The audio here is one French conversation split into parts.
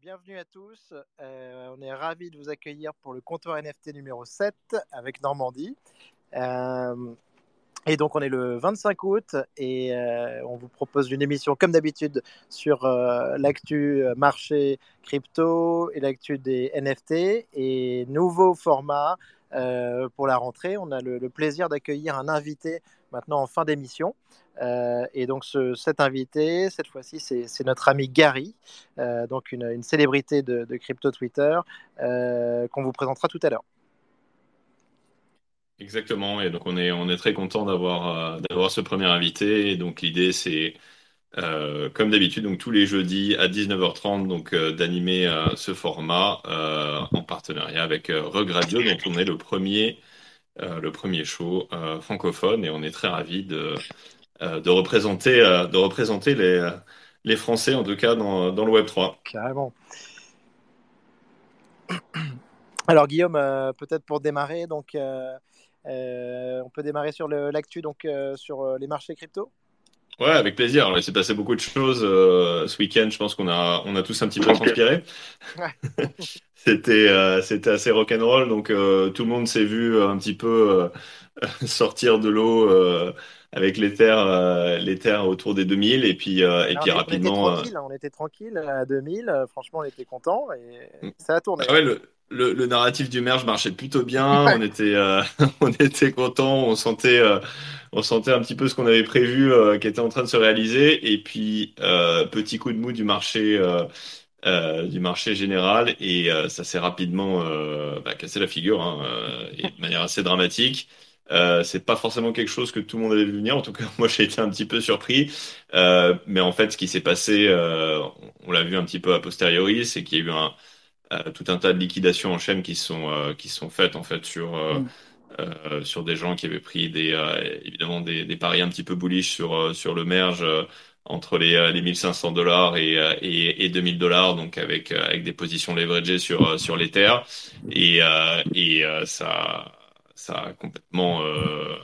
bienvenue à tous. Euh, on est ravis de vous accueillir pour le comptoir NFT numéro 7 avec Normandie. Euh, et donc on est le 25 août et euh, on vous propose une émission comme d'habitude sur l'actu marché crypto et l'actu des NFT et nouveau format pour la rentrée. On a le, le plaisir d'accueillir un invité maintenant en fin d'émission. Euh, et donc cet invité, cette fois-ci, c'est notre ami Gary, euh, donc une, célébrité de, crypto Twitter, euh, qu'on vous présentera tout à l'heure. Exactement, et donc on est, très content d'avoir ce premier invité. Et donc l'idée, c'est comme d'habitude, donc tous les jeudis à 19h30, donc d'animer ce format en partenariat avec Regradio, dont on est le premier le premier show francophone, et on est très ravis de de représenter, euh, de représenter les, euh, les Français, en tout cas dans, dans le Web 3. Carrément. Alors Guillaume, peut-être pour démarrer, donc on peut démarrer sur l'actu donc sur les marchés crypto. Ouais, avec plaisir. il s'est passé beaucoup de choses ce week-end. Je pense qu'on a, on a tous un petit peu transpiré. c'était, c'était assez rock'n'roll. Donc, tout le monde s'est vu un petit peu sortir de l'eau avec les terres, euh, les terres autour des 2000 et puis, euh, et puis rapidement. On était, tranquille, hein, on était tranquille à 2000, euh, franchement on était content et mm. ça a tourné. Ah ouais, le, le, le, narratif du merge marchait plutôt bien, on était, on était content, on sentait, on sentait un petit peu ce qu'on avait prévu qui était en train de se réaliser et puis petit coup de mou du marché. du marché général et ça s'est rapidement bah, cassé la figure hein, et de manière assez dramatique. Euh, c'est pas forcément quelque chose que tout le monde avait vu venir. En tout cas, moi, j'ai été un petit peu surpris. Euh, mais en fait, ce qui s'est passé, euh, on l'a vu un petit peu a posteriori, c'est qu'il y a eu un, euh, tout un tas de liquidations en chaîne qui sont euh, qui sont faites en fait sur mm. sur des gens qui avaient pris des évidemment des, des, paris un petit peu bullish sur sur le merge entre les, les 1500 dollars et, et, et 2000 dollars, donc avec avec des positions leveragées sur sur les terres et et ça ça a complètement euh,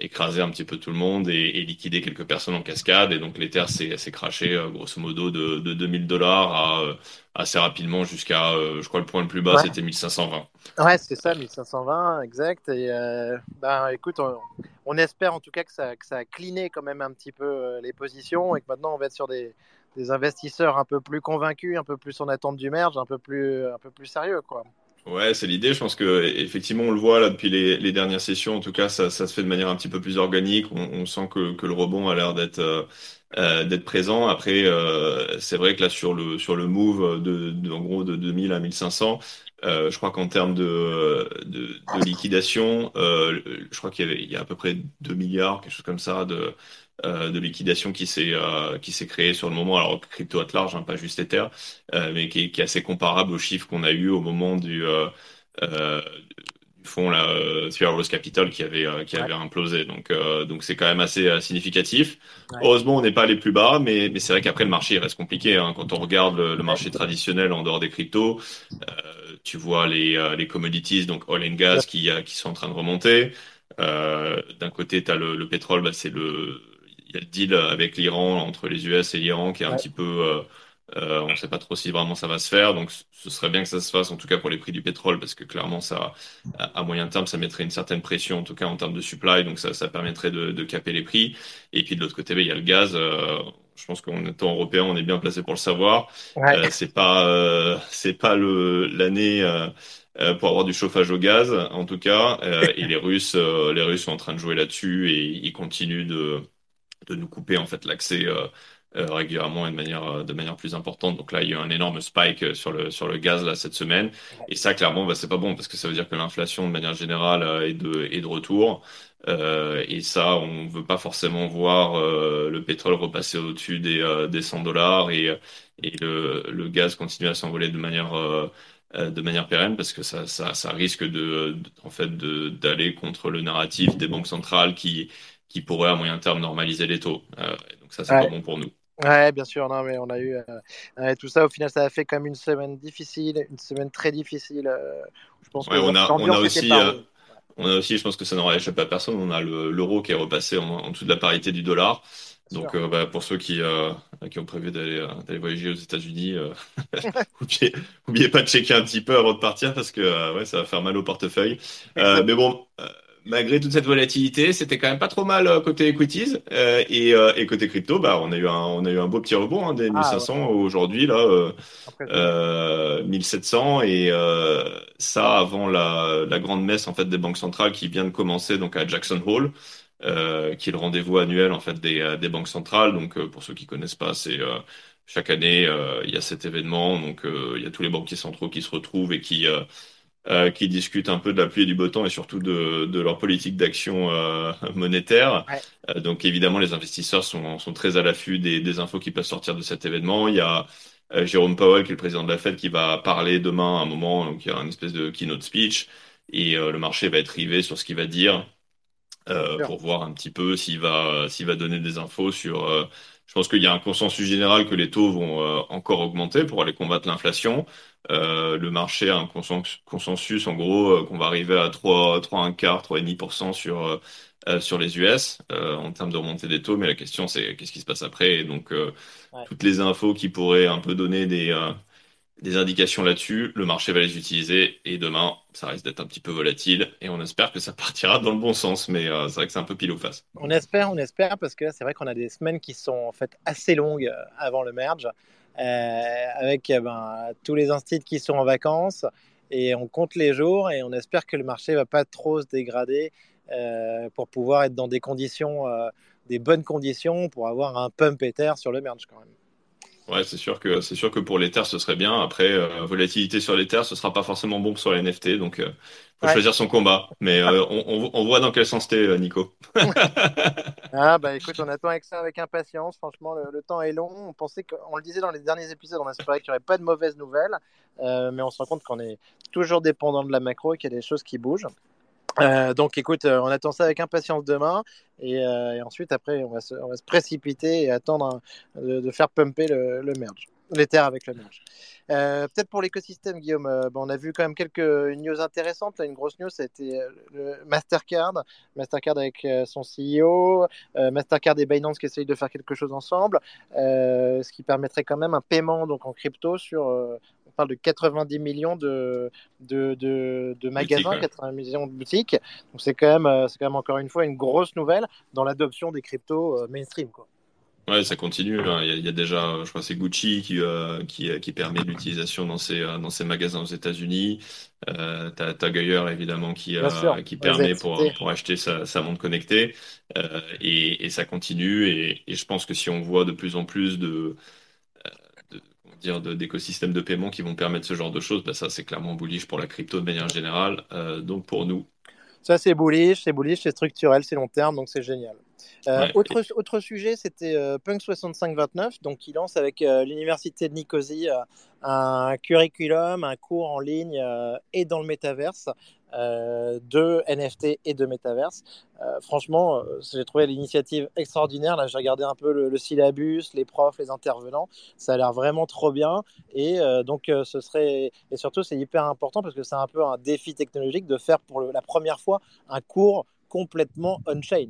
écrasé un petit peu tout le monde et, liquidé quelques personnes en cascade. Et donc l'Ether s'est craché euh, grosso modo de, de 2000 dollars à euh, assez rapidement jusqu'à, je crois, le point le plus bas, c'était 1520. Ouais, c'est ça, 1520, exact. Et ben, écoute, on, espère en tout cas que ça, que ça a cliné quand même un petit peu les positions et que maintenant on va être sur des, des investisseurs un peu plus convaincus, un peu plus en attente du merge, un peu plus, un peu plus sérieux, quoi. Ouais, c'est l'idée. Je pense que effectivement, on le voit là depuis les, dernières sessions. En tout cas, ça, se fait de manière un petit peu plus organique. On, sent que, le rebond a l'air d'être euh, euh d'être présent. Après, euh, c'est vrai que là sur le sur le move de, de en gros de 2000 à 1500, euh, je crois qu'en termes de, de, liquidation, je crois qu'il y il y a à peu près 2 milliards, quelque chose comme ça de euh, de liquidation qui s'est euh, qui s'est créé sur le moment. Alors crypto at large, hein, pas juste Ether, euh, mais qui, qui, est assez comparable aux chiffres qu'on a eu au moment du fonds là, Rose Capital qui avait qui avait implosé. Donc donc c'est quand même assez significatif. Heureusement, on n'est pas allé plus bas, mais mais c'est vrai qu'après le marché il reste compliqué. Hein. Quand on regarde le, marché traditionnel en dehors des cryptos, tu vois les les commodities donc oil and gas qui qui sont en train de remonter. D'un côté, tu as le, le pétrole, bah, c'est le y a le deal avec l'Iran, entre les US et l'Iran, qui est un petit peu. Euh, euh, on ne sait pas trop si vraiment ça va se faire, donc ce serait bien que ça se fasse, en tout cas pour les prix du pétrole, parce que clairement, ça, à moyen terme, ça mettrait une certaine pression, en tout cas en termes de supply, donc ça, ça permettrait de, de caper les prix. Et puis de l'autre côté, ben, il y a le gaz. Euh, je pense qu'en étant européen, on est bien placé pour le savoir. Euh, c'est pas, euh, c'est pas le l'année euh, pour avoir du chauffage au gaz, en tout cas. et les Russes, les Russes sont en train de jouer là-dessus et ils continuent de de nous couper en fait l'accès euh, euh, régulièrement et de manière euh, de manière plus importante. Donc là, il y a eu un énorme spike sur le sur le gaz là cette semaine. Et ça, clairement, bah, c'est pas bon parce que ça veut dire que l'inflation de manière générale est de est de retour. Euh, et ça, on veut pas forcément voir le pétrole repasser au-dessus des des 100 dollars et et le le gaz continuer à s'envoler de manière de manière pérenne parce que ça, ça, ça risque de, en fait de d'aller contre le narratif des banques centrales qui qui pourrait à moyen terme normaliser les taux. Euh, donc ça, c'est pas bon pour nous. Ouais, bien sûr, non, mais on a eu euh, tout ça. Au final, ça a fait comme une semaine difficile, une semaine très difficile. Euh, je pense ouais, on a, on a aussi. on a aussi, je pense que ça n'aura échappé à personne, on a l'euro qui est repassé en, dessous de la parité du dollar. Donc, bah, pour ceux qui, qui ont prévu d'aller voyager aux États-Unis, n'oubliez pas de checker un petit peu avant de partir parce que ouais, ça va faire mal au portefeuille. mais bon, malgré toute cette volatilité, c'était quand même pas trop mal euh, côté equities euh, et, euh, et, côté crypto, bah on a eu un on a eu un beau petit rebond hein, des 1500 ah, aujourd'hui là euh, 1700 et ça avant la, la grande messe en fait des banques centrales qui vient de commencer donc à Jackson Hole. Qui est le rendez-vous annuel en fait des, des banques centrales. Donc pour ceux qui connaissent pas, c'est chaque année il y a cet événement. Donc il y a tous les banquiers centraux qui se retrouvent et qui euh, qui discutent un peu de la pluie et du beau temps et surtout de, de leur politique d'action euh, monétaire. Euh, donc évidemment, les investisseurs sont, sont très à l'affût des, des, infos qui peuvent sortir de cet événement. Il y a euh, Jérôme Powell, qui est le président de la Fed, qui va parler demain à un moment, donc il y a une espèce de keynote speech, et le marché va être rivé sur ce qu'il va dire pour voir un petit peu s'il va, s'il va donner des infos sur je pense qu'il y a un consensus général que les taux vont euh, encore augmenter pour aller combattre l'inflation. Euh, le marché a un consensus, en gros, euh, qu'on va arriver à 3, 3 1 quart, 3,5% sur, sur les US en termes de remontée des taux. Mais la question, c'est qu'est-ce qui se passe après? Et donc, toutes les infos qui pourraient un peu donner des, des indications là-dessus, le marché va les utiliser et demain, ça risque d'être un petit peu volatile et on espère que ça partira dans le bon sens, mais euh, c'est vrai que c'est un peu pile ou face. On espère, on espère parce que c'est vrai qu'on a des semaines qui sont en fait assez longues euh, avant le merge, euh, avec eh ben, tous les instituts qui sont en vacances et on compte les jours et on espère que le marché va pas trop se dégrader pour pouvoir être dans des conditions, des bonnes conditions pour avoir un pump ether sur le merge quand même. Ouais, c'est sûr que c'est sûr que pour les terres ce serait bien. Après, euh, volatilité sur les terres, ce sera pas forcément bon sur les NFT, donc euh, faut choisir son combat. Mais euh, on, on, voit dans quel sens t'es, euh, Nico. ah bah écoute, on attend avec ça avec impatience. Franchement, le, temps est long. On pensait qu'on le disait dans les derniers épisodes, on espérait qu'il n'y aurait pas de mauvaises nouvelles, mais on se rend compte qu'on est toujours dépendant de la macro et qu'il y a des choses qui bougent. Euh, donc écoute, euh, on attend ça avec impatience demain et, euh, ensuite après on va, se, précipiter et attendre de, de, faire pumper le, merge, les terres avec le merge. Peut-être pour l'écosystème, Guillaume, bon, on a vu quand même quelques news intéressantes. Là, une grosse news, c'était le Mastercard, Mastercard avec son CEO, Mastercard et Binance qui essayent de faire quelque chose ensemble, ce qui permettrait quand même un paiement donc en crypto sur parle de 90 millions de, de, de, de magasins, Boutique, 80 millions de boutiques. Donc c'est quand, même, euh, c'est quand même encore une fois une grosse nouvelle dans l'adoption des cryptos euh, mainstream. Quoi. Ouais, ça continue. Hein. Il, y a, il, y a, déjà, je crois, c'est Gucci qui, euh, qui, qui, permet l'utilisation dans ses, dans ses magasins aux États-Unis. Euh, t'as, t'as Gaillard, évidemment, qui, euh, qui permet pour, pour acheter sa, sa montre connectée. Euh, et, et, ça continue. Et, et, je pense que si on voit de plus en plus de, dire d'écosystèmes de, paiement qui vont permettre ce genre de choses, bah ça c'est clairement bullish pour la crypto de manière générale. Euh, donc pour nous. Ça c'est bullish, c'est bullish, c'est structurel, c'est long terme, donc c'est génial. Euh, ouais. autre, autre sujet, c'était euh, Punk 6529, donc qui lance avec euh, l'université de Nicosie un curriculum, un cours en ligne et dans le métaverse euh, de NFT et de métaverse. Euh, franchement, euh, j'ai trouvé l'initiative extraordinaire. Là, j'ai regardé un peu le, le, syllabus, les profs, les intervenants. Ça a l'air vraiment trop bien. Et euh, donc, ce serait et surtout, c'est hyper important parce que c'est un peu un défi technologique de faire pour le, la première fois un cours complètement on-chain.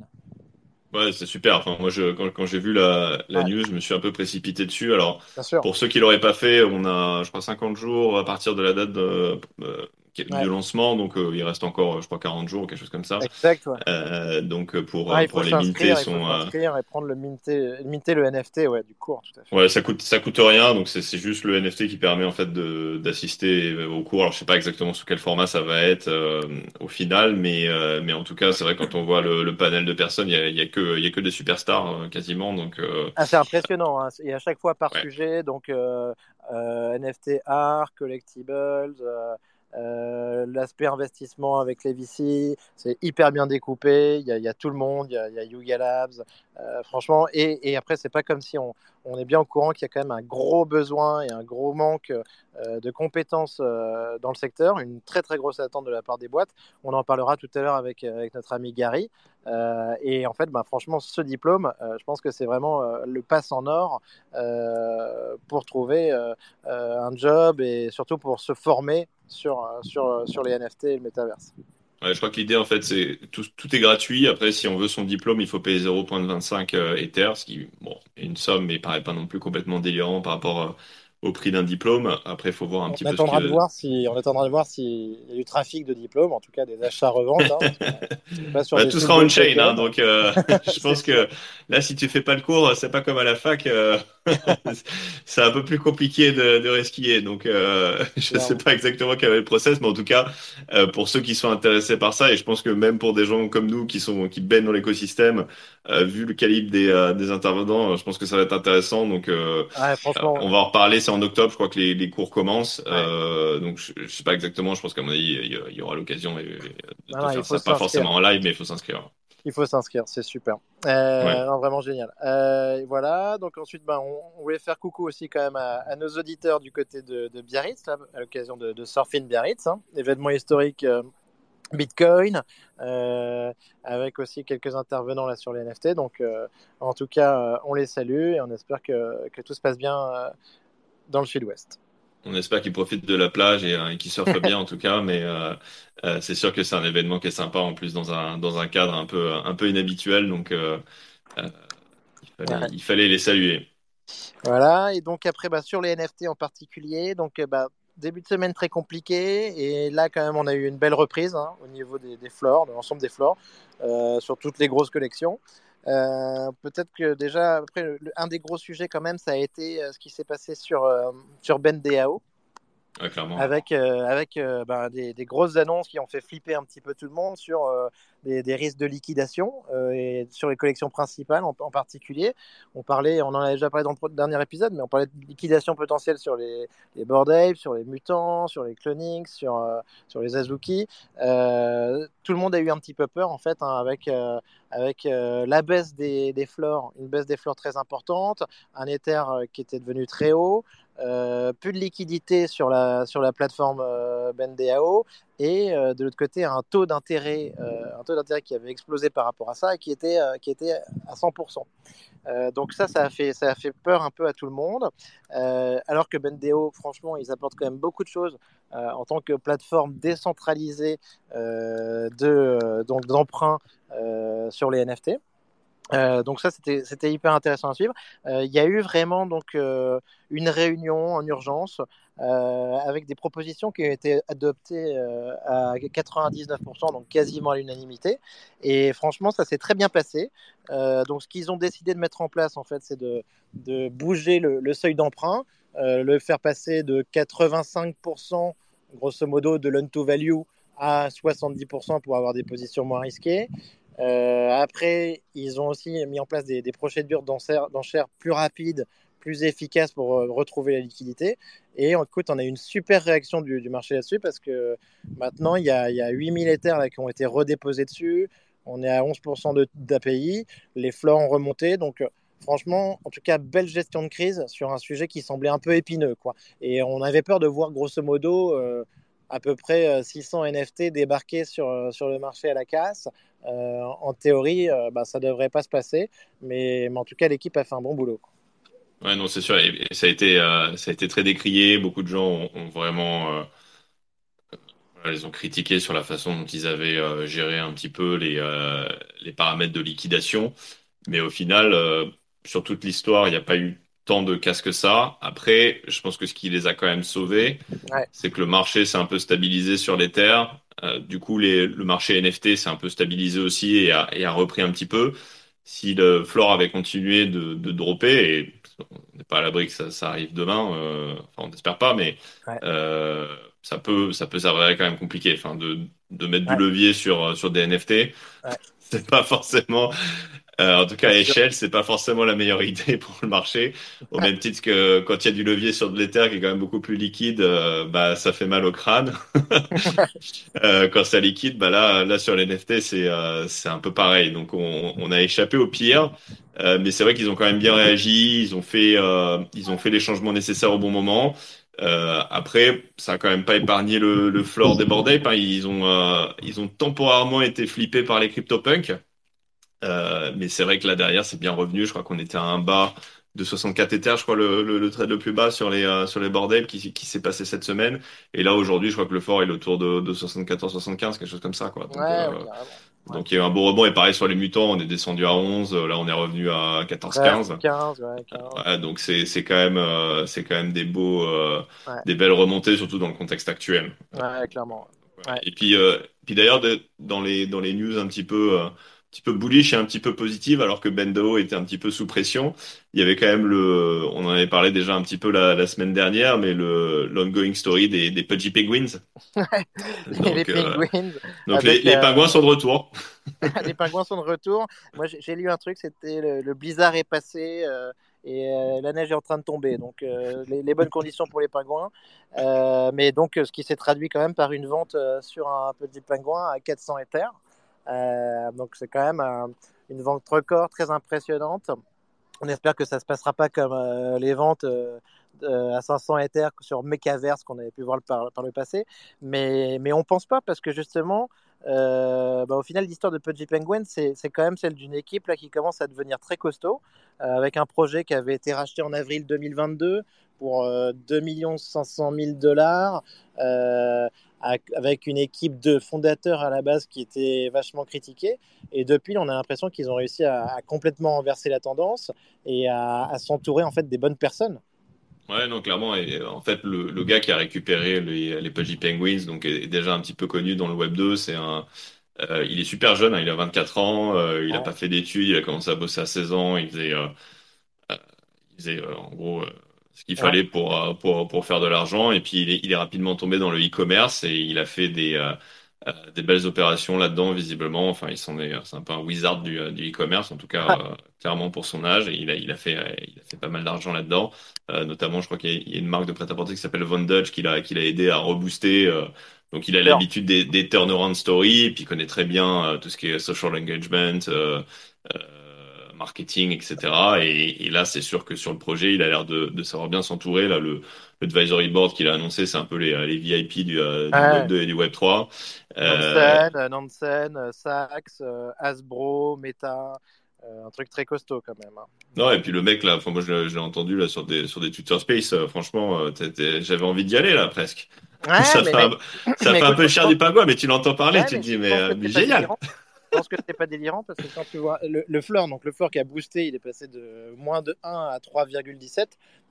Ouais, c'est super. Enfin, moi, je, quand, quand j'ai vu la, la ouais. news, je me suis un peu précipité dessus. Alors, pour ceux qui l'auraient pas fait, on a, je crois, 50 jours à partir de la date de, euh, ouais. de lancement, donc euh, il reste encore, je crois, 40 jours, quelque chose comme ça. Exact, ouais. Euh, donc euh, pour, ouais, pour les minter, sont. Il faut et prendre le minter, minter le NFT, ouais, du cours, tout à fait. Ouais, ça coûte, ça coûte rien, donc c'est juste le NFT qui permet en fait d'assister au cours. Alors je sais pas exactement sous quel format ça va être euh, au final, mais euh, mais en tout cas, c'est vrai quand on voit le, le, panel de personnes, il y a, il y a que il y a que des superstars quasiment, donc. Ah, c'est impressionnant. Hein. A à chaque fois par sujet, donc NFT art, collectibles. Euh, L'aspect investissement avec les VC, c'est hyper bien découpé. Il y, a, tout le monde, il y a, il y a Yuga Labs, euh, franchement. Et, et après, c'est pas comme si on, on, est bien au courant qu'il y a quand même un gros besoin et un gros manque euh, de compétences euh, dans le secteur, une très très grosse attente de la part des boîtes. On en parlera tout à l'heure avec, avec notre ami Gary. Euh, et en fait, bah, franchement, ce diplôme, euh, je pense que c'est vraiment euh, le pass en or pour trouver un job et surtout pour se former sur, sur, sur les NFT et le métaverse. Je crois que l'idée, en fait, c'est tout, tout est gratuit. Après, si on veut son diplôme, il faut payer 0,25 euh, Ether, ce qui, bon, est une somme, mais paraît pas non plus complètement délirant par rapport euh, au prix d'un diplôme. Après, il faut voir un On petit peu ce attendra de que... voir si, on attendra de voir s'il y a du trafic de diplômes, en tout cas des achats-reventes. Hein, que Bah, tout sera de on-chain, token. hein, donc euh, je pense que là, si tu fais pas le cours, c'est pas comme à la fac, euh, c'est un peu plus compliqué de, de resquiller. Donc, euh, je sais Clairement. pas exactement quel est le process, mais en tout cas, euh, pour ceux qui sont intéressés par ça, et je pense que même pour des gens comme nous qui sont qui baignent dans l'écosystème, vu le calibre des, des intervenants, je pense que ça va être intéressant. Donc, Ouais, on va en reparler, c'est en octobre, je crois que les, les cours commencent. ouais. Euh, donc, je, je sais pas exactement, je pense qu'à mon avis, il y, aura l'occasion de, de faire ça, pas forcément en live, mais il faut s'inscrire. Il faut s'inscrire, c'est super. Ouais. Euh, non, vraiment génial. Euh, voilà, donc ensuite, ben, on, on voulait faire coucou aussi quand même à, à nos auditeurs du côté de, de Biarritz, là, à l'occasion de, de Surfing Biarritz, hein, événement historique euh, Bitcoin, avec aussi quelques intervenants là sur les NFT. Donc, en tout cas, on les salue et on espère que, que tout se passe bien dans le sud-ouest. On espère qu'ils profitent de la plage et, euh, et qu'ils surfent bien en tout cas, mais euh, euh, c'est sûr que c'est un événement qui est sympa en plus dans un dans un cadre un peu un peu inhabituel, donc il fallait Ouais. il fallait les saluer. Voilà, et donc après, bah, sur les NFT en particulier, donc bah, début de semaine très compliqué, et là quand même on a eu une belle reprise hein, au niveau des, des floors, de l'ensemble des floors, sur toutes les grosses collections. Euh, Peut-être que déjà, après, un des gros sujets quand même, ça a été euh, ce qui s'est passé sur, euh, sur BenDAO, Avec, euh, avec euh, ben, des, grosses annonces qui ont fait flipper un petit peu tout le monde sur euh, des, risques de liquidation et sur les collections principales en, particulier. On parlait, on en a déjà parlé dans le dernier épisode, mais on parlait de liquidation potentielle sur les, les Bored sur les mutants, sur les clonings, sur, sur les Azuki. Tout le monde a eu un petit peu peur en fait hein, avec, avec la baisse des, des flores, une baisse des flores très importante, un Ether euh, qui était devenu très haut. Euh, plus de liquidité sur la, sur la plateforme euh, et euh, de l'autre côté un taux d'intérêt euh, un taux d'intérêt qui avait explosé par rapport à ça et qui était, qui était à 100%. Euh, donc ça, ça a, fait, ça a fait peur un peu à tout le monde. Alors que BenDAO, franchement, ils apportent quand même beaucoup de choses en tant que plateforme décentralisée de, donc d'emprunt sur les NFT. Euh, donc ça, c'était hyper intéressant à suivre. Euh, Il y a eu vraiment donc euh, une réunion en urgence avec des propositions qui ont été adoptées à 99%, donc quasiment à l'unanimité. Et franchement, ça s'est très bien passé. Donc ce qu'ils ont décidé de mettre en place, en fait, c'est de, bouger le, le seuil d'emprunt, le faire passer de 85%, grosso modo, de loan to value à 70% pour avoir des positions moins risquées. Euh, après, ils ont aussi mis en place des, des procédures d'enchères plus rapides, plus efficaces pour euh, retrouver la liquidité. Et écoute, on a eu une super réaction du, marché là-dessus parce que maintenant, il y a, a 8000 Ethers là, qui ont été redéposés dessus. On est à 11% de- d'API. Les floors ont remonté. Donc, euh, franchement, en tout cas, belle gestion de crise sur un sujet qui semblait un peu épineux. Et on avait peur de voir grosso modo à peu près euh, 600 NFT débarquer sur le marché à la casse. Euh, en théorie, euh, bah, ça devrait pas se passer, mais, mais en tout cas, l'équipe a fait un bon boulot. Ouais, non, c'est sûr. Et, et ça a été euh, ça a été très décrié. Beaucoup de gens ont, ont vraiment ils ont critiqué sur la façon dont ils avaient géré un petit peu les les paramètres de liquidation. Mais au final, sur toute l'histoire, il n'y a pas eu tant de casse que ça. Après, je pense que ce qui les a quand même sauvés, Ouais, c'est que le marché s'est un peu stabilisé sur les terres. Euh, du coup, les, le marché NFT s'est un peu stabilisé aussi et a, et a repris un petit peu. Si le floor avait continué de, de dropper, et on n'est pas à l'abri que ça, ça arrive demain, euh, enfin, on n'espère pas, mais ouais, euh, ça peut, ça peut s'avérer quand même compliqué. Enfin, de, de mettre du levier sur, sur des NFT, ouais, c'est pas forcément euh, en tout cas, à échelle, c'est pas forcément la meilleure idée pour le marché. Au même titre que quand il y a du levier sur de l'Ether qui est quand même beaucoup plus liquide, euh, bah ça fait mal au crâne. Euh, quand ça liquide, bah là, là sur les NFT, c'est euh, c'est un peu pareil. Donc on, on a échappé au pire, Euh, mais c'est vrai qu'ils ont quand même bien réagi. Ils ont fait euh, ils ont fait les changements nécessaires au bon moment. Euh, après, ça a quand même pas épargné le, le floor des Bored Ape, hein. Ils ont euh, ils ont temporairement été flippés par les CryptoPunks. Euh, mais c'est vrai que là derrière, c'est bien revenu. Je crois qu'on était à un bas de 64 Ethers, je crois, le, le, le trade le plus bas sur les, euh, sur les bordels qui, qui s'est passé cette semaine. Et là, aujourd'hui, je crois que le fort est autour de, de 74-75, quelque chose comme ça, quoi. Donc, Ouais, euh, ouais, donc il y a eu un beau rebond. Et pareil sur les mutants, on est descendu à 11. Là, on est revenu à 14-15. 15, ouais, 15. Ouais, donc c'est quand même euh, c'est quand même des beaux euh, des belles remontées surtout dans le contexte actuel. Clairement. Et puis euh, puis d'ailleurs dans les dans les news un petit peu euh, petit peu bullish et un petit peu positives alors que Bendo était un petit peu sous pression, il y avait quand même le on en avait parlé déjà un petit peu la, la semaine dernière mais le l'ongoing story des des Pudgy Penguins. Et les Donc, euh, Penguins, donc les, les euh, pingouins sont de retour. les pingouins sont de retour. Moi, j'ai lu un truc, c'était le, le blizzard est passé euh, et euh, la neige est en train de tomber. Donc, euh, les, les bonnes conditions pour les pingouins. Euh, mais donc, ce qui s'est traduit quand même par une vente sur un petit pingouin à 400 éthers. Euh, donc, c'est quand même un- une vente record très impressionnante. On espère que ça se passera pas comme euh, les ventes euh, à 500 éthers sur Mechaverse qu'on avait pu voir par, le passé. Mais, mais on pense pas parce que justement, euh, bah, au final, l'histoire de Pudgy Penguin, c'est quand même celle d'une équipe là, qui commence à devenir très costaud, euh, avec un projet qui avait été racheté en avril 2022 pour euh, 2 500 000 dollars, euh, avec- une équipe de fondateurs à la base qui était vachement critiquée. Et depuis, on a l'impression qu'ils ont réussi à, à complètement renverser la tendance et à, à s'entourer en fait des bonnes personnes. Ouais, non, clairement. Et euh, en fait, le, le gars qui a récupéré les, les Pudgy Penguins, donc est, déjà un petit peu connu dans le Web 2. C'est un, euh, il est super jeune, hein, il a 24 ans, euh, il a Ouais. pas fait d'études, il a commencé à bosser à 16 ans, il faisait, euh, euh, il faisait euh, en gros euh, ce qu'il Ouais. fallait pour, euh, pour, pour faire de l'argent. Et puis il est, il est rapidement tombé dans le e-commerce et il a fait des, euh, euh, des belles opérations là-dedans, visiblement. Enfin, il s'en est, c'est un peu un wizard du, euh, du e-commerce, en tout cas, euh, clairement pour son âge. Et il a, il a fait, euh, il a fait pas mal d'argent là-dedans. Euh, notamment, je crois qu'il y a y a une marque de prêt-à-porter qui s'appelle Von Dutch qui l'a, qui l'a aidé à rebooster. euh, donc, il a l'habitude des, des turnaround stories, et puis il connaît très bien euh, tout ce qui est social engagement, euh, euh, marketing, etc. Et, et là, c'est sûr que sur le projet, il a l'air de, de savoir bien s'entourer. Là, le, le advisory board qu'il a annoncé, c'est un peu les, les VIP du, euh, du Ouais. Web 2 et du Web 3. Euh, Nansen, euh, Nansen, euh, Hasbro, Meta, euh, un truc très costaud quand même. hein. non, et puis le mec là, enfin moi je l'ai je l'ai entendu là sur des sur des Twitter Space, euh, franchement, euh, j'avais envie d'y aller là presque. Ouais, ça mais fait un, mec, ça mais fait un écoute, peu cher pense- du pingouin, mais tu l'entends parler, Ouais, tu te dis mais, génial. Je pense que c'est pas délirant parce que quand tu vois le, le floor, donc le floor qui a boosté, il est passé de moins de 1 à 3,17.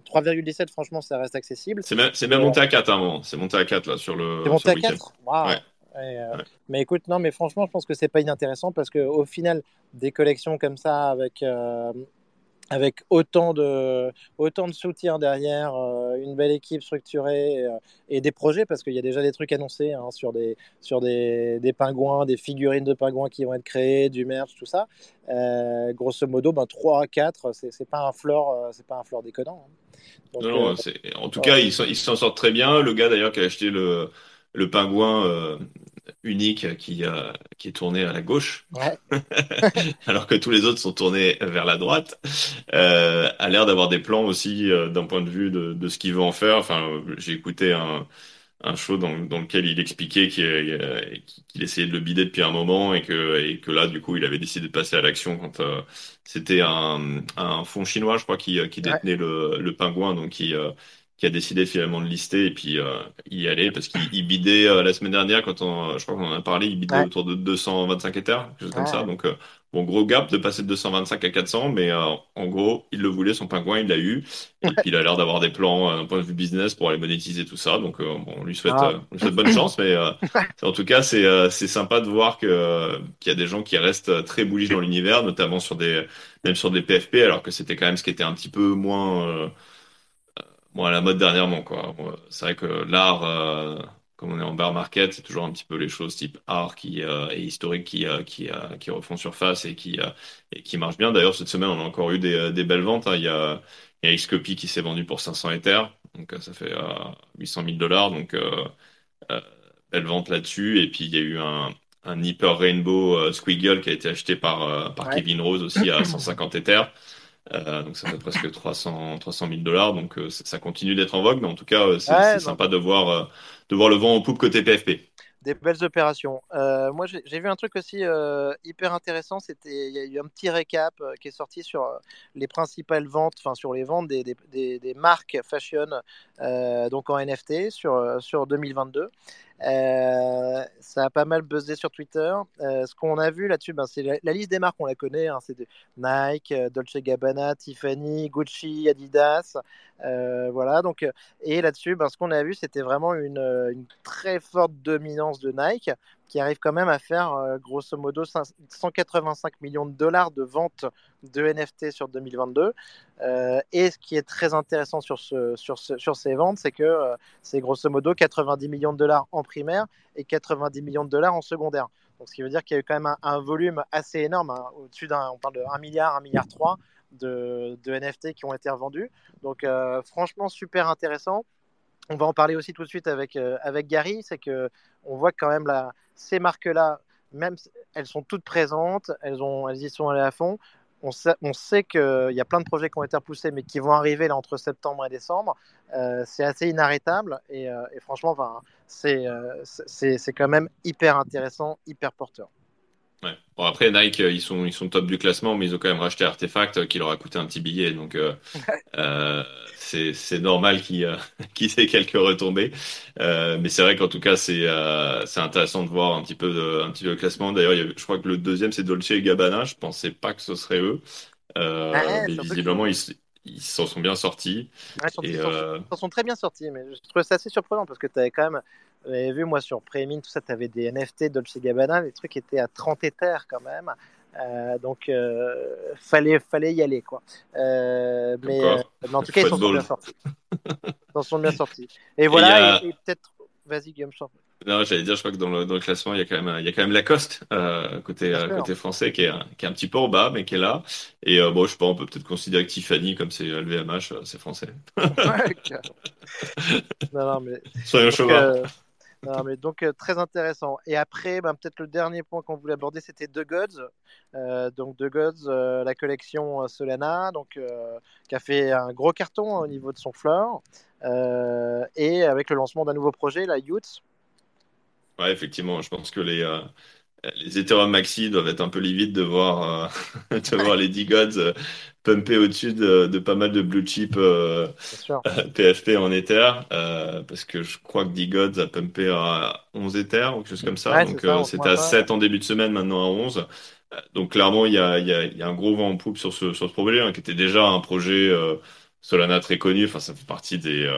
3,17, franchement, ça reste accessible. C'est même monté à 4 à un moment, c'est monté à 4 là sur le C'est monté à le week-end. 4 Waouh. Ouais. Et, euh, Ouais. Mais écoute, non, mais franchement, je pense que c'est pas inintéressant parce que au final, des collections comme ça avec euh, avec autant de autant de soutien derrière, euh, une belle équipe structurée euh, et des projets parce qu'il y a déjà des trucs annoncés hein, sur des sur des, des pingouins, des figurines de pingouins qui vont être créées, du merch, tout ça. Euh, grosso modo, ben 3 à 4, c'est pas un floor, c'est pas un floor déconnant. hein. Donc, Non, en tout cas, ils s'en ils s'en sortent très bien. Le gars d'ailleurs qui a acheté le le pingouin unique qui euh, qui est tourné à la gauche. ouais. alors que tous les autres sont tournés vers la droite, euh, a l'air d'avoir des plans aussi euh, d'un point de vue de, de ce qu'il veut en faire. Enfin, j'ai écouté un, un show dans, dans lequel il expliquait qu'il essayait de le bider depuis un moment et que, et que là, du coup, il avait décidé de passer à l'action quand c'était un, un fonds chinois, je crois, qui, qui Ouais. détenait le, le pingouin, donc qui, qui a décidé finalement de lister et puis euh, y aller parce qu'il il bidait euh, la semaine dernière quand on, je crois qu'on en a parlé, il bidait Ouais. autour de 225 hectares, quelque chose comme Ouais. ça. Donc euh, bon gros gap de passer de 225 à 400, mais euh, en gros il le voulait son pingouin, il l'a eu et puis il a l'air d'avoir des plans euh, d'un point de vue business pour aller monétiser tout ça. Donc bon, on lui souhaite, Ah. on lui souhaite bonne chance, mais euh, en tout cas c'est euh, c'est sympa de voir que qu'il y a des gens qui restent très bullish dans l'univers, notamment sur des même sur des PFP, alors que c'était quand même ce qui était un petit peu moins euh, Bon, à la mode dernièrement, quoi. C'est vrai que l'art, euh, comme on est en bear market, c'est toujours un petit peu les choses type art qui euh, et historique qui euh, qui euh, qui refont surface et qui et qui marchent bien. D'ailleurs, cette semaine, on a encore eu des, des belles ventes. hein. Il y a il y a Xcopy qui s'est vendu pour 500 Ethers, donc ça fait euh, 800 000 dollars, donc euh, belle vente là-dessus. Et puis il y a eu un un Hyper Rainbow euh, Squiggle qui a été acheté par euh, par Ouais. Kevin Rose aussi à 150 Ethers. Euh, donc ça fait presque 300, 300 000 dollars. Donc euh, ça continue d'être en vogue, mais en tout cas, euh, c'est Ouais, sympa de voir, euh, de voir le vent en poupe côté PFP. des belles opérations. Moi, j'ai vu un truc aussi hyper intéressant. C'était, il y a eu un petit récap qui est sorti sur les principales ventes, enfin sur les ventes des, des, des, marques fashion, donc en NFT sur sur 2022. Ça a pas mal buzzé sur Twitter. ce qu'on a vu là-dessus, ben, c'est la, liste des marques, on la connaît. Hein, c'est Nike, Dolce Gabbana, Tiffany, Gucci, Adidas. voilà. Donc, et là-dessus, ben, ce qu'on a vu, c'était vraiment une, très forte dominance de Nike qui arrive quand même à faire grosso modo 185 millions de dollars de ventes de NFT sur 2022. et ce qui est très intéressant sur, ce, sur, ce, sur ces ventes, c'est que c'est grosso modo 90 millions de dollars en primaire et 90 millions de dollars en secondaire. Donc, ce qui veut dire qu'il y a eu quand même un, volume assez énorme, hein, au-dessus d'un, on parle de 1 milliard, 1 milliard 3 de, de NFT qui ont été revendus. Donc, franchement, super intéressant on va en parler aussi tout de suite avec, euh, avec Gary, c'est que on voit quand même ces marques-là, même elles sont toutes présentes, elles, y sont allées à fond. On sait, qu'il y a plein de projets qui ont été repoussés, mais qui vont arriver là entre septembre et décembre. Euh, c'est assez inarrêtable et, euh, franchement, c'est quand même hyper intéressant, hyper porteur. Ouais. Bon, après, Nike, ils sont, ils sont top du classement, mais ils ont quand même racheté Artefact qui leur a coûté un petit billet. Donc, euh, euh, c'est normal qu'il euh, qu ait quelques retombées. Euh, mais c'est vrai qu'en tout cas, c'est euh, intéressant de voir un petit peu, de, un petit peu le classement. D'ailleurs, je crois que le deuxième, c'est Dolce et Gabbana. Je pensais pas que ce serait eux. Euh, ah mais visiblement, ils, ils s'en sont bien sortis. ils s'en euh, sont très bien sortis, mais je trouve ça assez surprenant parce que tu avais quand même, j'avais vu moi sur Prémine, tout ça, tu avais des NFT Dolce Gabbana, les trucs étaient à 30 éthers quand même. Euh, donc, euh, fallait, fallait y aller, quoi. Euh, mais, mais, en tout cas, ils s'en sont bien sortis. ils s'en sont bien sortis. Et voilà, et, peut-être, vas-y, Guillaume, je non, j'allais dire, je crois que dans le, dans le, classement, il y a quand même, il y a quand même Lacoste euh, côté euh, côté français qui est, qui est un petit peu en bas, mais qui est là. Et euh, bon, je sais pas, on peut peut-être considérer que Tiffany, comme c'est LVMH, euh, c'est français. non, non, mais soyons chauvins. Non, mais donc très intéressant. Et après, ben, peut-être le dernier point qu'on voulait aborder, c'était The Gods. Euh, donc The Gods, la collection Solana, donc qui a fait un gros carton au niveau de son floor, et avec le lancement d'un nouveau projet, la Youth, Ouais, effectivement, je pense que les, euh, les Ethereum Maxi doivent être un peu livides de voir, euh, de voir les D-Gods euh, pumper au-dessus de, de, pas mal de blue chip PFP en Ether, parce que je crois que D-Gods a pumpé à 11 Ether ou quelque chose comme ça. Donc c'était à 7 en début de semaine, maintenant à 11. Donc clairement, il y a, il y a, il y a un gros vent en poupe sur ce, sur ce projet, hein, qui était déjà un projet Solana très connu. Enfin, ça fait partie des,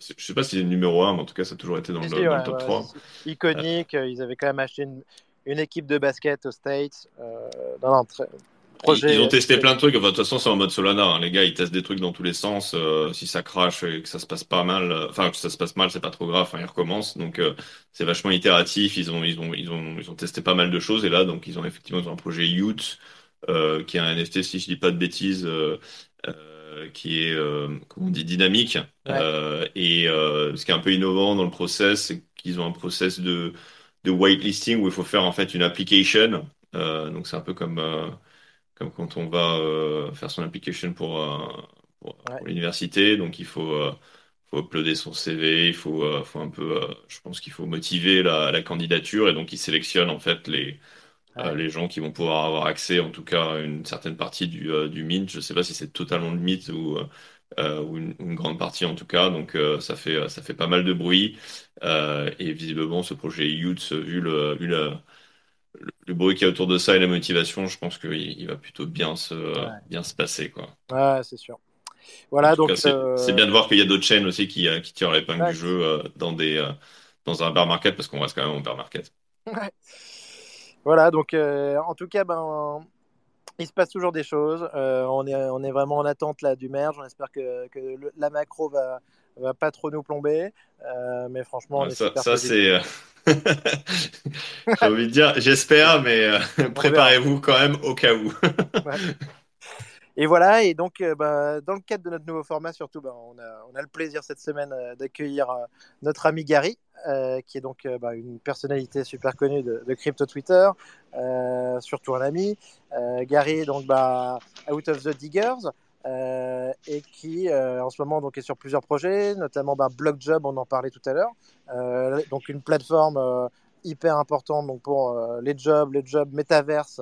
je sais pas si c'est le numéro 1, mais en tout cas, ça a toujours été dans, le, top 3. Iconique, euh, ils avaient quand même acheté une, équipe de basket aux States. Euh, projet, ils, ont testé plein de trucs. Enfin, de toute façon, c'est en mode Solana. Hein. Les gars, ils testent des trucs dans tous les sens. Euh, si ça crache et que ça se passe pas mal, enfin, que ça se passe mal, c'est pas trop grave. ils recommencent. Donc, c'est vachement itératif. Ils ont, ils, ont, ils, ont, ils ont testé pas mal de choses. Et là, donc, ils ont effectivement ils ont un projet Youth, qui est un NFT, si je dis pas de bêtises. Euh, qui est, euh, comment on dit, dynamique. Euh, et ce qui est un peu innovant dans le process, c'est qu'ils ont un process de, de whitelisting où il faut faire en fait une application. donc c'est un peu comme, comme quand on va faire son application pour, pour, l'université. Donc il faut faut uploader son CV, il faut, faut un peu, je pense qu'il faut motiver la, la, candidature et donc ils sélectionnent en fait les, euh, les gens qui vont pouvoir avoir accès, en tout cas, à une certaine partie du, euh, du mint. Je ne sais pas si c'est totalement le mythe ou, euh, ou une, grande partie en tout cas. Donc ça fait ça fait pas mal de bruit. et visiblement, ce projet Youth, vu le, vu le, le bruit qu'il y a autour de ça et la motivation, je pense qu'il il va plutôt bien se, bien se passer. Quoi. Ouais, c'est sûr. Voilà, donc c'est bien de voir qu'il y a d'autres chaînes aussi qui, qui tirent l'épingle du jeu dans, des, dans un bear market parce qu'on reste quand même en bear market. Ouais. Voilà, donc euh, en tout cas, ben, il se passe toujours des choses. Euh, on, est, on est vraiment en attente là, du merge. On espère que, que la macro va, va pas trop nous plomber. Euh, mais franchement, on ça, ça c'est. J'ai envie de dire, j'espère, mais préparez-vous quand même au cas où. Et voilà, et donc bah, dans le cadre de notre nouveau format, surtout, bah, on, a, le plaisir cette semaine d'accueillir notre ami Gary, euh, qui est donc euh, bah, une personnalité super connue de, crypto Twitter, euh, surtout un ami. Gary, donc Out of the Diggers. et qui en ce moment est sur plusieurs projets, notamment bah, BlockJob, on en parlait tout à l'heure, donc une plateforme hyper importante pour les jobs, les jobs métaverse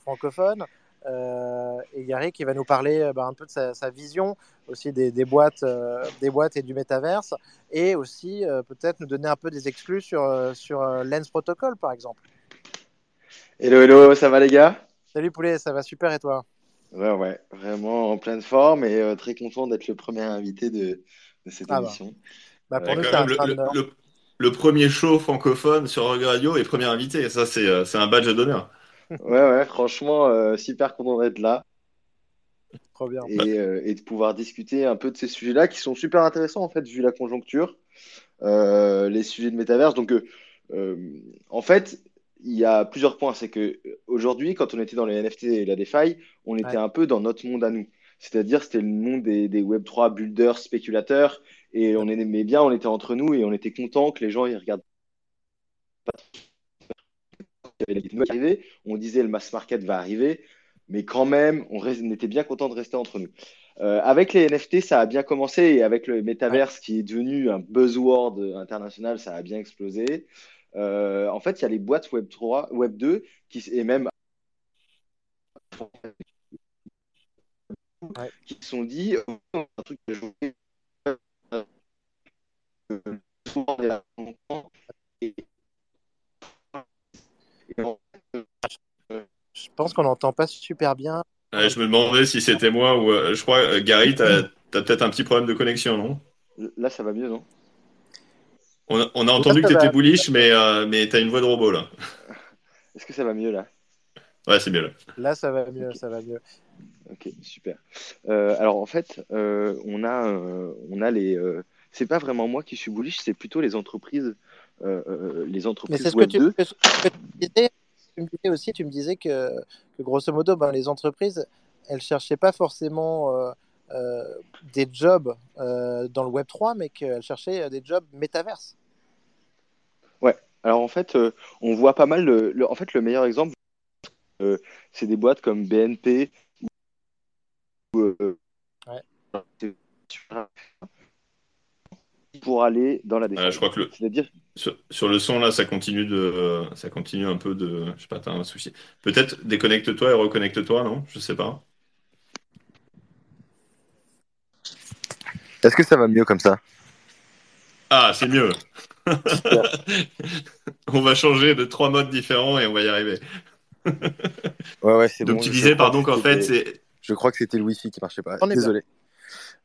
francophones. Euh, et Gary qui va nous parler euh, bah, un peu de sa, vision aussi des, boîtes, euh, des boîtes et du métaverse, et aussi peut-être nous donner un peu des exclus sur, sur Lens Protocol par exemple. Hello, hello, ça va les gars? Salut Poulet, ça va super et toi? Ouais, ouais, vraiment en pleine forme et très content d'être le premier invité de, cette ah bah. émission. Bah, pour nous, le, le, premier show francophone sur Rogue Radio et premier invité, ça c'est un badge d'honneur ouais, ouais, franchement, euh, super content d'être là. Trop bien. Euh, et, de pouvoir discuter un peu de ces sujets-là qui sont super intéressants, en fait, vu la conjoncture, euh, les sujets de métaverse. Donc, en fait, il y a plusieurs points. C'est que aujourd'hui, quand on était dans les NFT et la DeFi, on était un peu dans notre monde à nous. C'est-à-dire, c'était le monde des, des Web3 builders, spéculateurs, et on aimait bien, on était entre nous et on était content que les gens ils regardent on disait le mass market va arriver, mais quand même, on, était bien content de rester entre nous. Euh, avec les NFT, ça a bien commencé et avec le metaverse qui est devenu un buzzword international, ça a bien explosé. Euh, en fait, il y a les boîtes Web 3, Web 2 qui et même qui se sont dit un truc que je je pense qu'on n'entend pas super bien. je me demandais si c'était moi ou. Euh, je crois, euh, Gary, tu as, peut-être un petit problème de connexion, non? Là, ça va mieux, non? On a, on a entendu que tu étais bullish, mais, euh, mais tu as une voix de robot là. Est-ce que ça va mieux là? Ouais, c'est mieux là. Là, ça va mieux, ça va mieux. Ok, super. alors en fait, on, a, on a les. c'est pas vraiment moi qui suis bullish, c'est plutôt les entreprises euh, euh, les entreprises Mais c'est ce que tu, me disais aussi, tu me disais que, que grosso modo, ben, les entreprises, elles cherchaient pas forcément euh, des jobs dans le Web 3, mais qu'elles cherchaient des jobs métaverses. Ouais. Alors en fait, on voit pas mal. Le, en fait, le meilleur exemple, c'est des boîtes comme BNP. ouais pour aller dans la défense. je crois que le... C'est-à-dire sur, le son là, ça continue de, ça continue un peu de, je sais pas, t'as un souci. Peut-être déconnecte-toi et reconnecte-toi, non? Je sais pas. Est-ce que ça va mieux comme ça? Ah, c'est mieux. on va changer de trois modes différents et on va y arriver. ouais, ouais, c'est Donc tu disais, pardon, qu'en fait, c'est. Je crois que c'était le Wi-Fi qui marchait pas. Désolé.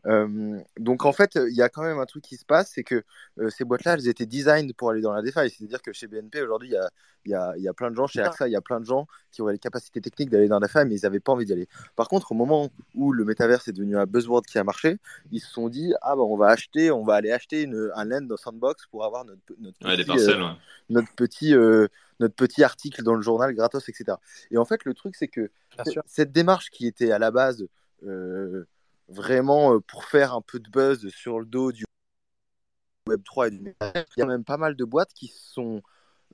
Euh, donc en fait, il y a quand même un truc qui se passe, c'est que euh, ces boîtes-là, elles étaient designed pour aller dans la DeFi. C'est-à-dire que chez BNP, aujourd'hui, il y a, y, a, y a, plein de gens, chez AXA, il y a plein de gens qui auraient les capacités techniques d'aller dans la DeFi, mais ils n'avaient pas envie d'y aller. Par contre, au moment où le métaverse est devenu un buzzword qui a marché, ils se sont dit, ah bah on va acheter, on va aller acheter une, un land dans Sandbox pour avoir notre, notre petit, euh, notre, petit notre petit article dans le journal gratos, etc. Et en fait, le truc, c'est que cette démarche qui était à la base vraiment euh, pour faire un peu de buzz sur le dos du Web3 et du Il y a même pas mal de boîtes qui sont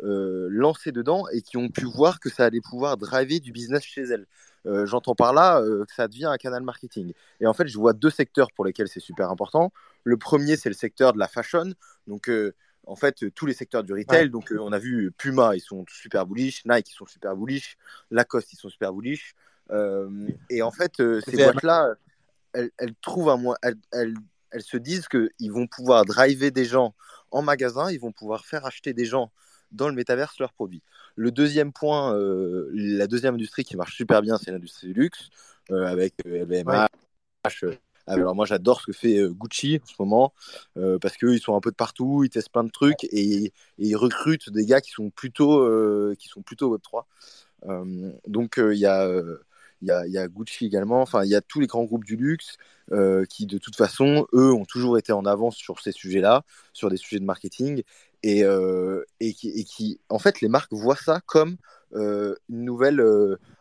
euh, lancées dedans et qui ont pu voir que ça allait pouvoir driver du business chez elles. Euh, j'entends par là que ça devient un canal marketing. Et en fait, je vois deux secteurs pour lesquels c'est super important. Le premier, c'est le secteur de la fashion. Donc, en fait, tous les secteurs du retail. Donc, on a vu Puma, ils sont super bullish. Nike, ils sont super bullish. Lacoste, ils sont super bullish. et en fait, ces boîtes-là, elles, trouvent un moyen, elles, se disent qu'ils vont pouvoir driver des gens en magasin, ils vont pouvoir faire acheter des gens dans le métaverse leurs produits. Le deuxième point, euh, la deuxième industrie qui marche super bien, c'est l'industrie du luxe, euh, avec LVMH. Euh, alors moi j'adore ce que fait Gucci en ce moment, parce qu'ils sont un peu de partout, ils testent plein de trucs et, ils recrutent des gars qui sont plutôt, qui sont plutôt Web3. donc il y a il y a, Gucci également, enfin il y a tous les grands groupes du luxe euh, qui de toute façon, eux, ont toujours été en avance sur ces sujets-là, sur des sujets de marketing, et, euh, et, qui, et, qui, en fait, les marques voient ça comme euh, une nouvelle,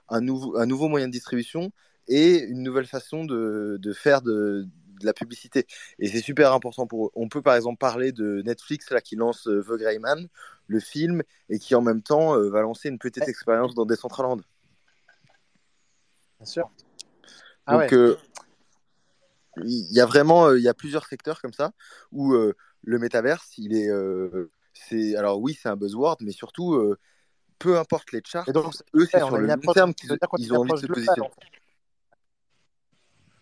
un, nouveau, un nouveau moyen de distribution et une nouvelle façon de, de faire de, de, la publicité. Et c'est super important pour eux. On peut par exemple parler de Netflix là, qui lance The Greyman, le film, et qui en même temps va lancer une petite expérience dans Decentraland. Bien sûr. Ah Donc, euh, il y a vraiment il y a plusieurs secteurs comme ça où le métaverse, il est, c'est alors oui, c'est un buzzword, mais surtout peu importe les charts, donc, eux, c'est sur le long terme qu'ils ont envie de se positionner.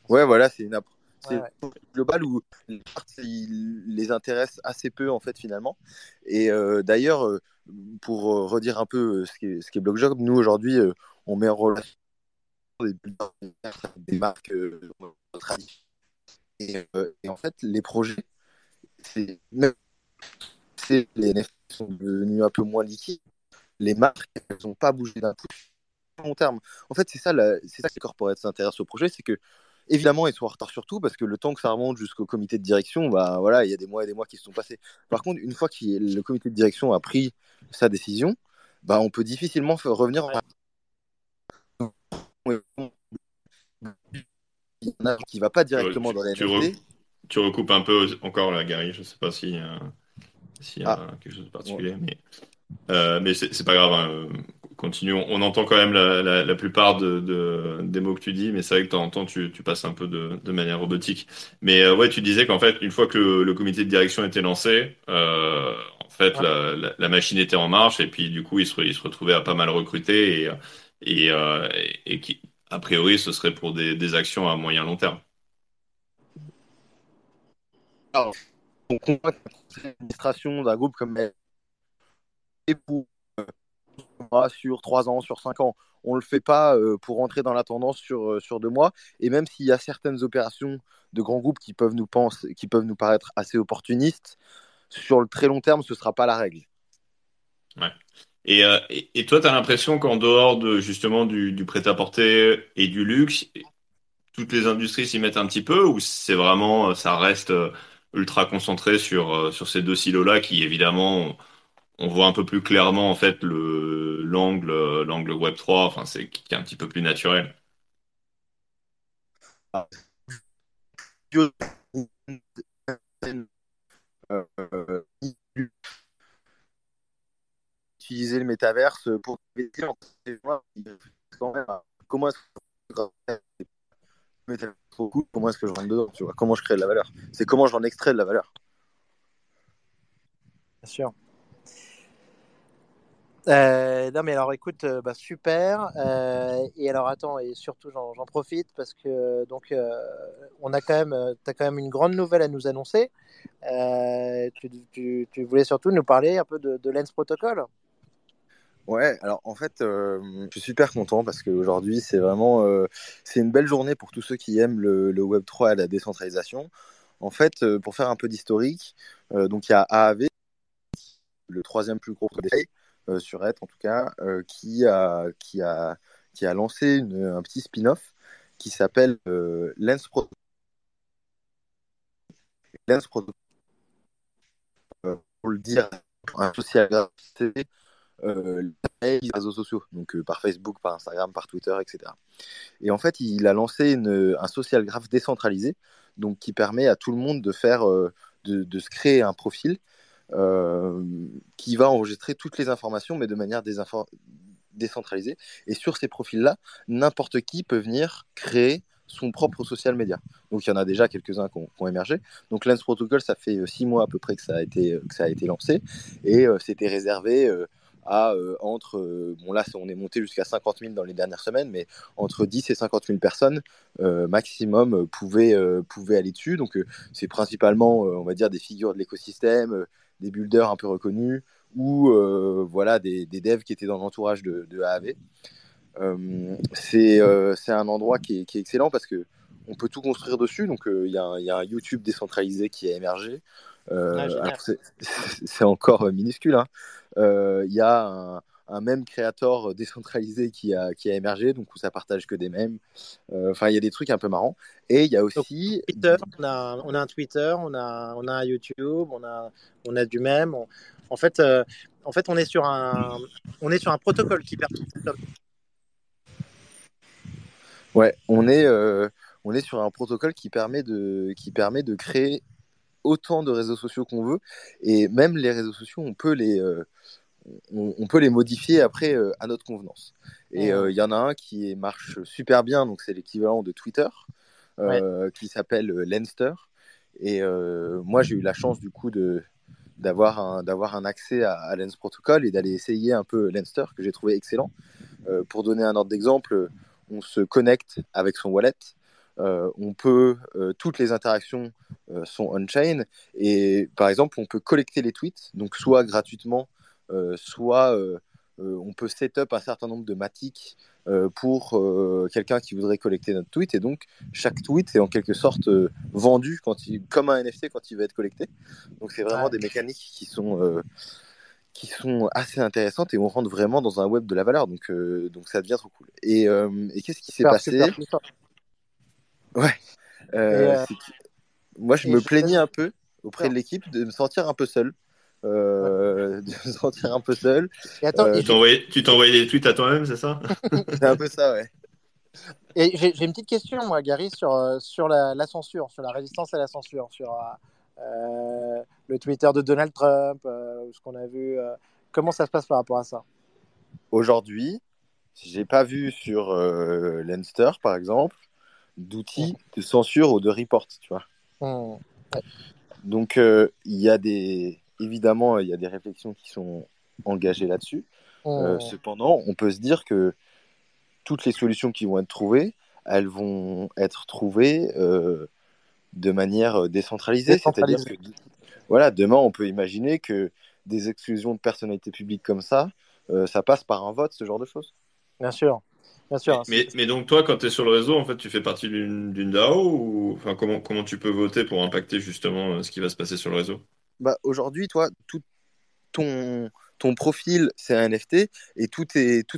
Ouais, voilà, c'est une approche globale où les charts les intéressent assez peu en fait finalement. Et d'ailleurs, pour redire un peu ce qu'est ce qui est BlockJob, nous aujourd'hui, on met en relation des, marques traditionnelles. Et, et, en fait, les projets, c'est les NFT sont devenus un peu moins liquides les marques, elles n'ont pas bougé d'un coup long terme. En fait, c'est ça, c'est ça que les corporates s'intéressent au projet, c'est que évidemment, ils sont en retard sur tout parce que le temps que ça remonte jusqu'au comité de direction, bah voilà, il y a des mois et des mois qui se sont passés. Par contre, une fois que le comité de direction a pris sa décision, bah on peut difficilement revenir. En... qui va pas directement dans les tu, tu recoupes un peu encore là, Gary. Je sais pas si euh, s'il y a ah. quelque chose de particulier, mais euh, mais c'est pas grave, hein. continuons. On entend quand même la, la, plupart de, des mots que tu dis, mais c'est vrai que de temps en temps, tu, tu passes un peu de, de manière robotique. Mais euh, ouais, tu disais qu'en fait, une fois que le, comité de direction était lancé, euh, en fait, la, la, machine était en marche, et puis du coup, il se, il se retrouvait à pas mal recruter, et, et, euh, et, qui, a priori, ce serait pour des, des actions à moyen long terme. Alors, on comprend que l'administration d'un groupe comme pour euh, sur trois ans, sur cinq ans. On ne le fait pas euh, pour rentrer dans la tendance sur, euh, sur deux mois. Et même s'il y a certaines opérations de grands groupes qui peuvent nous, penser, qui peuvent nous paraître assez opportunistes, sur le très long terme, ce ne sera pas la règle. Ouais. Et, et, toi, tu as l'impression qu'en dehors de justement du, prêt-à-porter et du luxe, toutes les industries s'y mettent un petit peu ou c'est vraiment, ça reste ultra concentré sur, sur ces deux silos-là qui évidemment on voit un peu plus clairement en fait le l'angle l'angle Web 3, enfin c'est qui est un petit peu plus naturel. Utiliser le métaverse pour comment est-ce que est-ce que je rentre dedans tu vois? Comment je crée de la valeur? C'est comment j'en extrais de la valeur bien sûr euh, non mais alors écoute, euh, bah, super. Euh, et alors attends, et surtout j'en profite parce que donc on a quand même, as quand même une grande nouvelle à nous annoncer. Tu, tu, voulais surtout nous parler un peu de, Lens Protocol? Ouais, alors en fait, je suis super content parce qu'aujourd'hui c'est vraiment c'est une belle journée pour tous ceux qui aiment le, le Web 3 et la décentralisation. En fait, pour faire un peu d'historique, donc il y a AAV, le troisième plus gros euh, sur Être en tout cas, euh, qui, a, qui, a, qui a lancé un petit spin-off qui s'appelle euh, Lens Pro. Lens Pro. pour le dire, un social TV, les réseaux sociaux, donc par Facebook, par Instagram, par Twitter, etc. Et en fait, il a lancé un social graph décentralisé, donc qui permet à tout le monde de faire, de, de, se créer un profil euh, qui va enregistrer toutes les informations, mais de manière décentralisée. Et sur ces profils-là, n'importe qui peut venir créer son propre social media. Donc il y en a déjà quelques-uns qui, ont, émergé. Donc Lens Protocol, ça fait euh, six mois à peu près que ça a été, que ça a été lancé. Et euh, c'était réservé à entre, bon là on est monté jusqu'à 50 000 dans les dernières semaines, mais entre 10 et 50 000 personnes maximum pouvaient, pouvaient aller dessus. Donc c'est principalement, on va dire, des figures de l'écosystème, des builders un peu reconnus ou euh, voilà, des, devs qui étaient dans l'entourage de, de, AAV. Euh, euh, c'est un endroit qui est, qui est, excellent parce que on peut tout construire dessus. Donc il y, y, a un YouTube décentralisé qui a émergé. Ah, c'est encore minuscule. Hein. Il y a un, un même créateur décentralisé qui a, qui a émergé, donc où ça partage que des mêmes. Enfin, il y a des trucs un peu marrants. Et il y a aussi. Twitter, on, a, on, a, un Twitter, on a, on a un YouTube, on a, on a du même. en, fait, euh, en fait, on est sur un, on est sur un protocole qui permet. Ouais, on est, euh, on est sur un protocole qui permet de, qui permet de créer autant de réseaux sociaux qu'on veut. Et même les réseaux sociaux, on peut les, euh, on, peut les modifier après à notre convenance. Et il y en a un qui marche super bien, donc c'est l'équivalent de Twitter. qui s'appelle Lenster. Et moi, j'ai eu la chance du coup de d'avoir un, d'avoir un accès à, Lens Protocol et d'aller essayer un peu Lenster, que j'ai trouvé excellent. pour donner un ordre d'exemple, on se connecte avec son wallet, on peut, toutes les interactions sont on-chain, et par exemple, on peut collecter les tweets, donc soit gratuitement, soit on peut set up un certain nombre de matiques pour quelqu'un qui voudrait collecter notre tweet, et donc chaque tweet est en quelque sorte vendu quand il, comme un NFT quand il va être collecté. Donc c'est vraiment des mécaniques qui sont qui sont assez intéressantes et on rentre vraiment dans un web de la valeur. Donc, donc ça devient trop cool. Et, et qu'est-ce qui s'est passé Ouais. Euh, moi, je me plaignais un peu auprès de l'équipe de me sentir un peu seul. Euh, de me sentir un peu seul. Euh, tu t'envoyais des tweets à toi-même, c'est ça? C'est un peu ça, ouais. Et j'ai une petite question, moi, Gary, sur, sur la, censure, sur la résistance à la censure, sur le Twitter de Donald Trump, ce qu'on a vu. comment ça se passe par rapport à ça? Aujourd'hui, j'ai pas vu sur Lenster, par exemple, d'outils de censure ou de report, tu vois. Mmh. Donc, euh, il y a des. Évidemment, il y a des réflexions qui sont engagées là-dessus. Euh, mmh. cependant, on peut se dire que toutes les solutions qui vont être trouvées, elles vont être trouvées euh, de manière décentralisée. C'est-à-dire que voilà, demain, on peut imaginer que des exclusions de personnalités publiques comme ça, ça passe par un vote, ce genre de choses. Bien sûr. Mais, donc, toi, quand tu es sur le réseau, en fait, tu fais partie d'une DAO ou enfin, comment, comment tu peux voter pour impacter justement euh, ce qui va se passer sur le réseau? Bah, Aujourd'hui, toi, tout ton, ton profil, c'est un NFT et tout,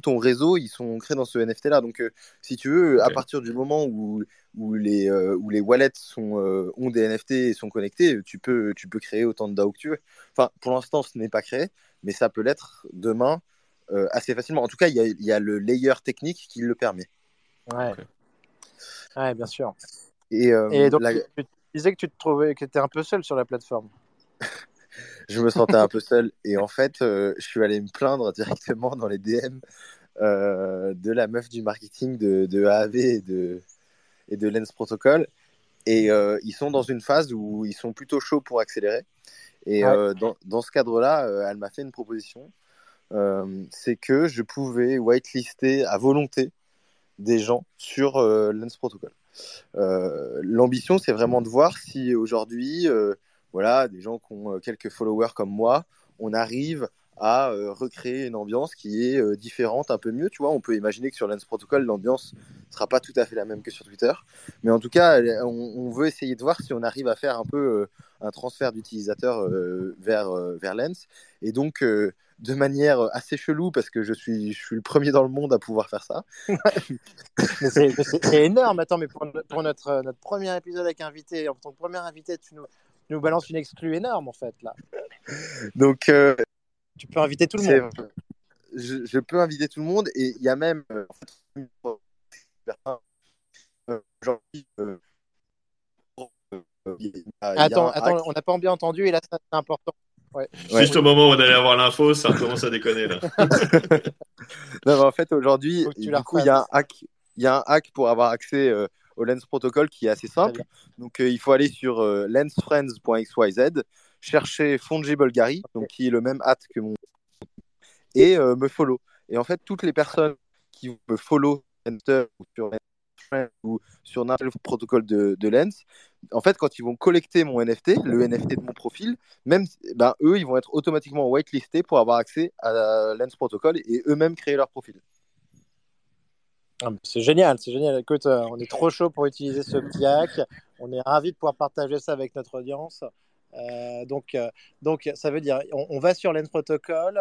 ton réseau, ils sont créés dans ce NFT-là. Donc, euh, si tu veux, à partir du moment où, où, les, euh, où les wallets sont, ont des NFT et sont connectés, tu peux, tu peux créer autant de DAO que tu veux. Enfin, pour l'instant, ce n'est pas créé, mais ça peut l'être demain. Euh, assez facilement. En tout cas, il y, a, le layer technique qui le permet. Ouais, ouais bien sûr. Et, euh, donc, tu, disais que tu te trouvais que tu étais un peu seul sur la plateforme. je me sentais un peu seul. Et en fait, euh, je suis allé me plaindre directement dans les DM de la meuf du marketing de, de AAV et de, et de Lens Protocol. Et ils sont dans une phase où ils sont plutôt chauds pour accélérer. Et dans, dans, ce cadre-là, elle m'a fait une proposition euh, c'est que je pouvais whitelister à volonté des gens sur euh, Lens Protocol. Euh, l'ambition, c'est vraiment de voir si aujourd'hui, voilà, des gens qui ont quelques followers comme moi, on arrive à recréer une ambiance qui est différente, un peu mieux. Tu vois, on peut imaginer que sur Lens Protocol, l'ambiance sera pas tout à fait la même que sur Twitter, mais en tout cas, on, veut essayer de voir si on arrive à faire un peu un transfert d'utilisateurs vers vers Lens. Et donc, de manière assez chelou parce que je suis, je suis le premier dans le monde à pouvoir faire ça. c'est énorme. Attends, mais pour, notre, notre premier épisode avec invité, en tant que premier invité, tu nous, nous balances une exclue énorme en fait là. Donc, euh, tu peux inviter tout le monde. Je, peux inviter tout le monde et il y a même. attends, attends, on n'a pas bien entendu et là c'est important. Juste au moment où on allait avoir l'info, ça commence à déconner là. non, en fait, aujourd'hui, il y a un hack. Il y a un hack pour avoir accès euh, au Lens Protocol qui est assez simple. Donc, euh, il faut aller sur euh, lensfriends.xyz, chercher Fungible Gary, donc qui est le même hat que mon et me follow. Et en fait, toutes les personnes qui me follow ou sur ou sur n'importe quel protocole de, de, Lens, en fait, quand ils vont collecter mon NFT, le NFT de mon profil, même ben, eux, ils vont être automatiquement whitelistés pour avoir accès à Lens Protocol et eux-mêmes créer leur profil. Ah, c'est génial, c'est génial. Écoute, euh, on est trop chaud pour utiliser ce petit hack. On est ravi de pouvoir partager ça avec notre audience. Euh, donc, euh, donc, ça veut dire, on, va sur Lens Protocol.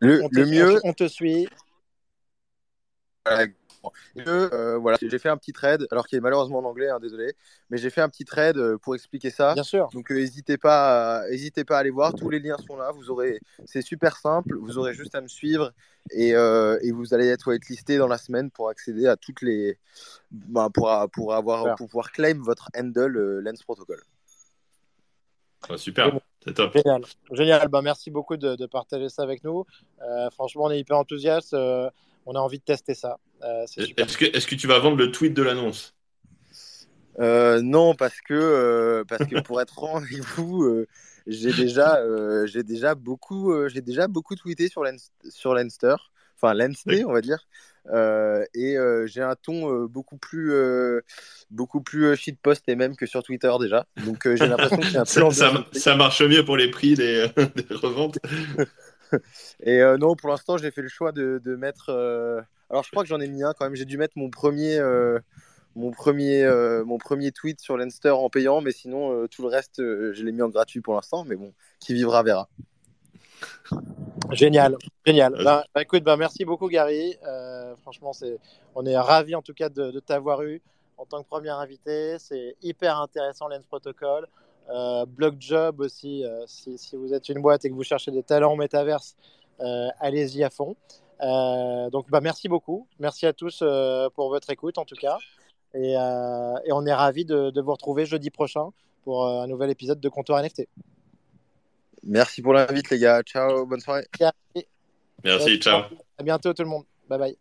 Le, le mieux. On, te suit. Euh, voilà, j'ai fait un petit trade, alors qu'il est malheureusement en anglais, hein, désolé, mais j'ai fait un petit trade pour expliquer ça. Bien sûr. Donc n'hésitez pas, à, pas à aller voir. Tous les liens sont là. Vous aurez, c'est super simple. Vous aurez juste à me suivre et, et vous allez être whitelisté dans la semaine pour accéder à toutes les, bah, pour, pour avoir, pour pouvoir claim votre handle Lens Protocol. Super. C'est top. Génial. Génial. Bah, merci beaucoup de, partager ça avec nous. franchement, on est hyper enthousiaste on a envie de tester ça. Euh, est-ce que, est que, tu vas vendre le tweet de l'annonce? Euh, non, parce que, euh, parce que pour être franc avec vous, euh, j'ai déjà, euh, j'ai déjà beaucoup, euh, j'ai déjà beaucoup tweeté sur, Lens, sur Lenster, enfin Oui. on va dire, Euh, et euh, j'ai un ton euh, beaucoup plus, beaucoup plus shitpost et même que sur Twitter déjà. Donc j'ai l'impression que c'est un peu Ça, marche mieux pour les prix des, des reventes. Et non, pour l'instant, j'ai fait le choix de, de mettre. Alors, je crois que j'en ai mis un quand même. J'ai dû mettre mon premier, mon premier, mon premier tweet sur Lenster en payant, mais sinon, tout le reste, je l'ai mis en gratuit pour l'instant. Mais bon, qui vivra verra. Génial, génial. Ben, ben, écoute, ben, merci beaucoup Gary. Euh, franchement, c'est, on est ravis en tout cas de, de t'avoir eu en tant que premier invité. C'est hyper intéressant Lens Protocol. Euh, Block Job aussi, euh, si, si vous êtes une boîte et que vous cherchez des talents au métaverse, euh, allez-y à fond. Donc, bah, merci beaucoup. Merci à tous pour votre écoute en tout cas. Et, et on est ravis de, de vous retrouver jeudi prochain pour un nouvel épisode de Comptoir NFT. Merci pour l'invite, les gars. Ciao, bonne soirée. Merci, ciao. À bientôt tout le monde. Bye bye.